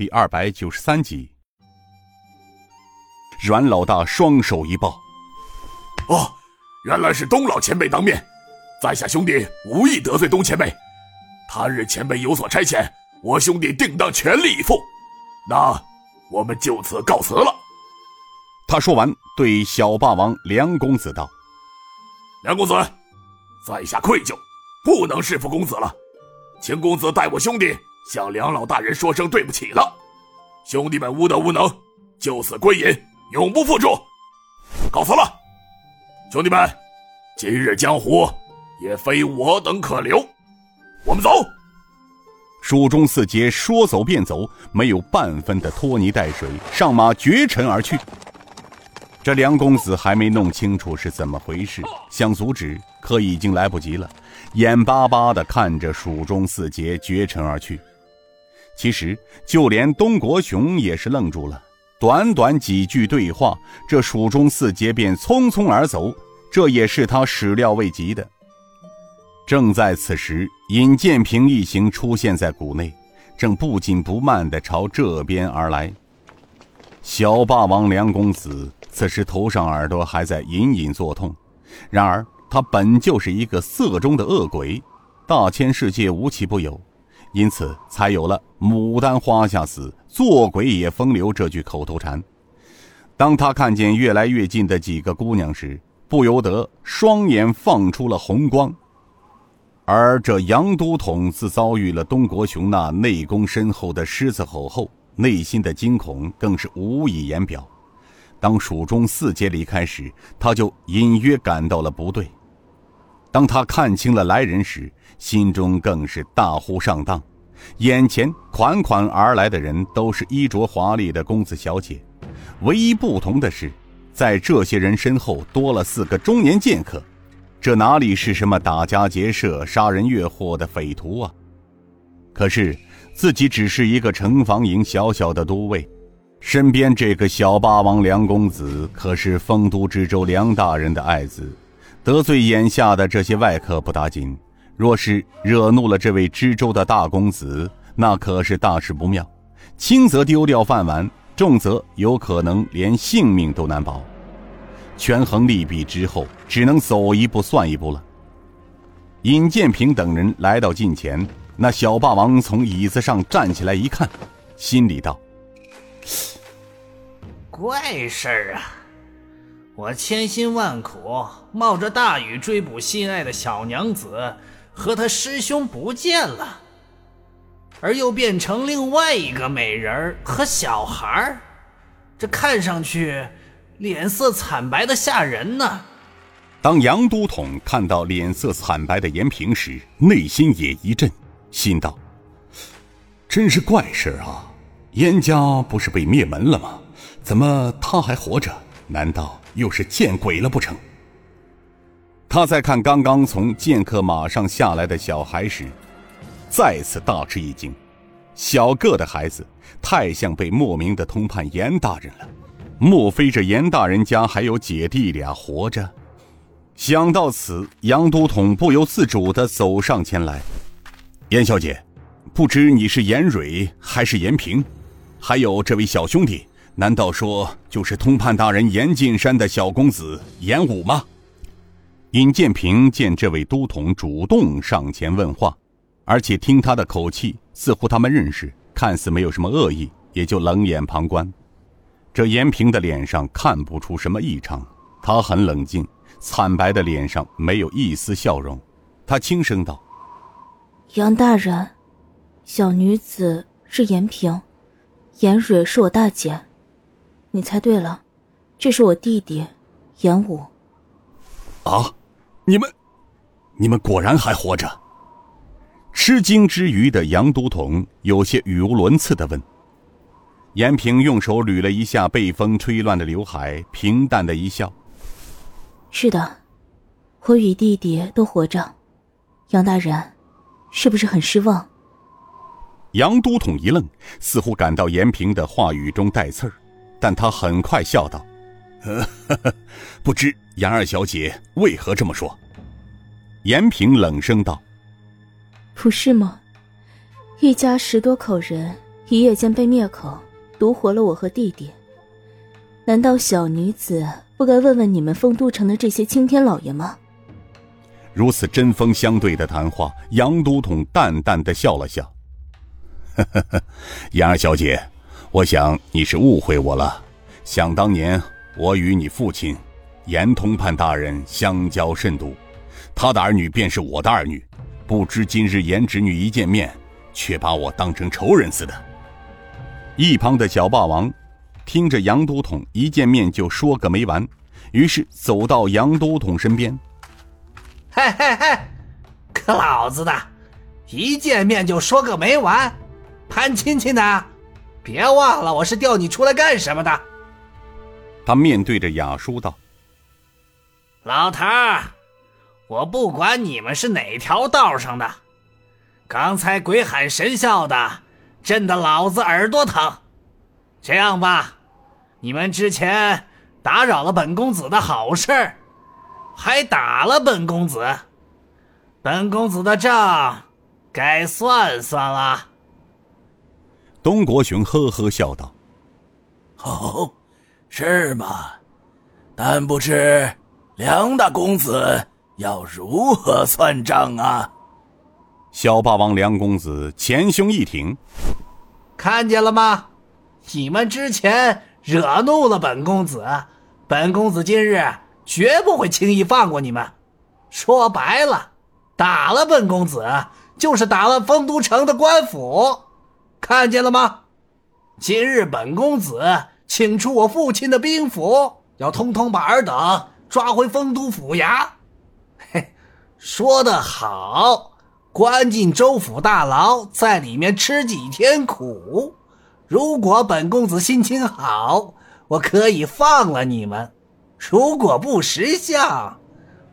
第二百九十三集。阮老大双手一抱：“哦，原来是东老前辈当面，在下兄弟无意得罪东前辈，他日前辈有所差遣，我兄弟定当全力以赴。那我们就此告辞了。”他说完，对小霸王梁公子道：“梁公子，在下愧疚，不能侍奉公子了。”请公子代我兄弟向梁老大人说声对不起了，兄弟们无德无能，就此归隐，永不复出。告辞了，兄弟们，今日江湖也非我等可留，我们走。蜀中四杰说走便走，没有半分的拖泥带水，上马绝尘而去。这梁公子还没弄清楚是怎么回事，想阻止，可已经来不及了。眼巴巴地看着蜀中四杰绝尘而去，其实就连东国雄也是愣住了。短短几句对话，这蜀中四杰便匆匆而走，这也是他始料未及的。正在此时，尹建平一行出现在谷内，正不紧不慢地朝这边而来。小霸王梁公子此时头上耳朵还在隐隐作痛，然而。他本就是一个色中的恶鬼，大千世界无奇不有，因此才有了“牡丹花下死，做鬼也风流”这句口头禅。当他看见越来越近的几个姑娘时，不由得双眼放出了红光。而这杨都统自遭遇了东国雄那内功深厚的狮子吼后，内心的惊恐更是无以言表。当蜀中四杰离开时，他就隐约感到了不对。当他看清了来人时，心中更是大呼上当。眼前款款而来的人都是衣着华丽的公子小姐，唯一不同的是，在这些人身后多了四个中年剑客。这哪里是什么打家劫舍、杀人越货的匪徒啊？可是自己只是一个城防营小小的都尉，身边这个小霸王梁公子可是丰都知州梁大人的爱子。得罪眼下的这些外客不打紧，若是惹怒了这位知州的大公子，那可是大事不妙。轻则丢掉饭碗，重则有可能连性命都难保。权衡利弊之后，只能走一步算一步了。尹建平等人来到近前，那小霸王从椅子上站起来一看，心里道：“怪事儿啊！”我千辛万苦冒着大雨追捕心爱的小娘子，和他师兄不见了，而又变成另外一个美人和小孩这看上去脸色惨白的吓人呢。当杨都统看到脸色惨白的严平时，内心也一震，心道：“真是怪事啊！严家不是被灭门了吗？怎么他还活着？难道？”又是见鬼了不成？他在看刚刚从剑客马上下来的小孩时，再次大吃一惊。小个的孩子太像被莫名的通判严大人了。莫非这严大人家还有姐弟俩活着？想到此，杨都统不由自主地走上前来。严小姐，不知你是严蕊还是严平？还有这位小兄弟。难道说就是通判大人严进山的小公子严武吗？尹建平见这位都统主动上前问话，而且听他的口气，似乎他们认识，看似没有什么恶意，也就冷眼旁观。这严平的脸上看不出什么异常，他很冷静，惨白的脸上没有一丝笑容。他轻声道：“杨大人，小女子是严平，严蕊是我大姐。”你猜对了，这是我弟弟，严武。啊，你们，你们果然还活着！吃惊之余的杨都统有些语无伦次的问。严平用手捋了一下被风吹乱的刘海，平淡的一笑：“是的，我与弟弟都活着。杨大人，是不是很失望？”杨都统一愣，似乎感到严平的话语中带刺儿。但他很快笑道：“ 不知杨二小姐为何这么说？”严平冷声道：“不是吗？一家十多口人，一夜间被灭口，独活了我和弟弟。难道小女子不该问问你们丰都城的这些青天老爷吗？如此针锋相对的谈话，杨都统淡淡的笑了笑：“呵呵呵，杨二小姐，我想你是误会我了。想当年，我与你父亲严通判大人相交甚笃，他的儿女便是我的儿女。不知今日严侄女一见面，却把我当成仇人似的。”一旁的小霸王听着杨都统一见面就说个没完，于是走到杨都统身边。嘿嘿嘿，可老子的，一见面就说个没完，攀亲戚呢？别忘了我是调你出来干什么的。他面对着雅叔道：“老头儿，我不管你们是哪条道上的，刚才鬼喊神笑的，震得老子耳朵疼。这样吧，你们之前打扰了本公子的好事儿。”还打了本公子，本公子的账该算算了。东国雄呵呵笑道：“哦，是吗？但不知梁大公子要如何算账啊？”小霸王梁公子前胸一挺：“看见了吗？你们之前惹怒了本公子，本公子今日。”绝不会轻易放过你们。说白了，打了本公子，就是打了丰都城的官府。看见了吗？今日本公子请出我父亲的兵符，要通通把尔等抓回丰都府衙。嘿，说得好，关进州府大牢，在里面吃几天苦。如果本公子心情好，我可以放了你们。如果不识相，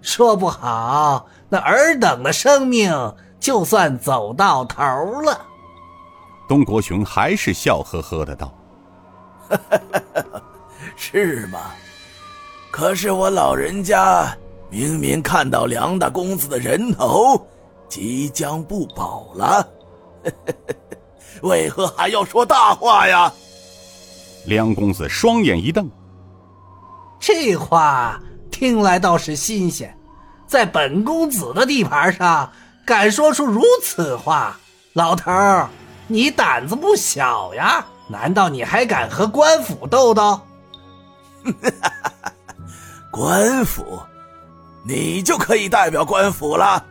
说不好，那尔等的生命就算走到头了。东国雄还是笑呵呵的道：“ 是吗？可是我老人家明明看到梁大公子的人头即将不保了，为何还要说大话呀？”梁公子双眼一瞪。这话听来倒是新鲜，在本公子的地盘上敢说出如此话，老头儿，你胆子不小呀？难道你还敢和官府斗斗？官府，你就可以代表官府了？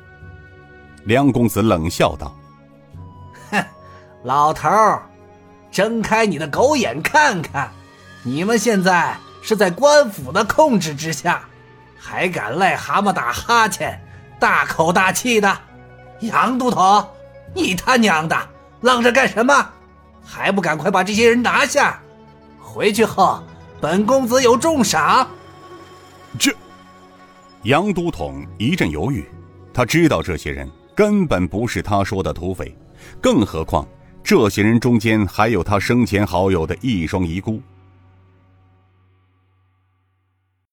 梁公子冷笑道：“哼，老头儿，睁开你的狗眼看看，你们现在……”是在官府的控制之下，还敢癞蛤蟆打哈欠，大口大气的，杨都统，你他娘的愣着干什么？还不赶快把这些人拿下！回去后，本公子有重赏。这，杨都统一阵犹豫，他知道这些人根本不是他说的土匪，更何况这些人中间还有他生前好友的一双遗孤。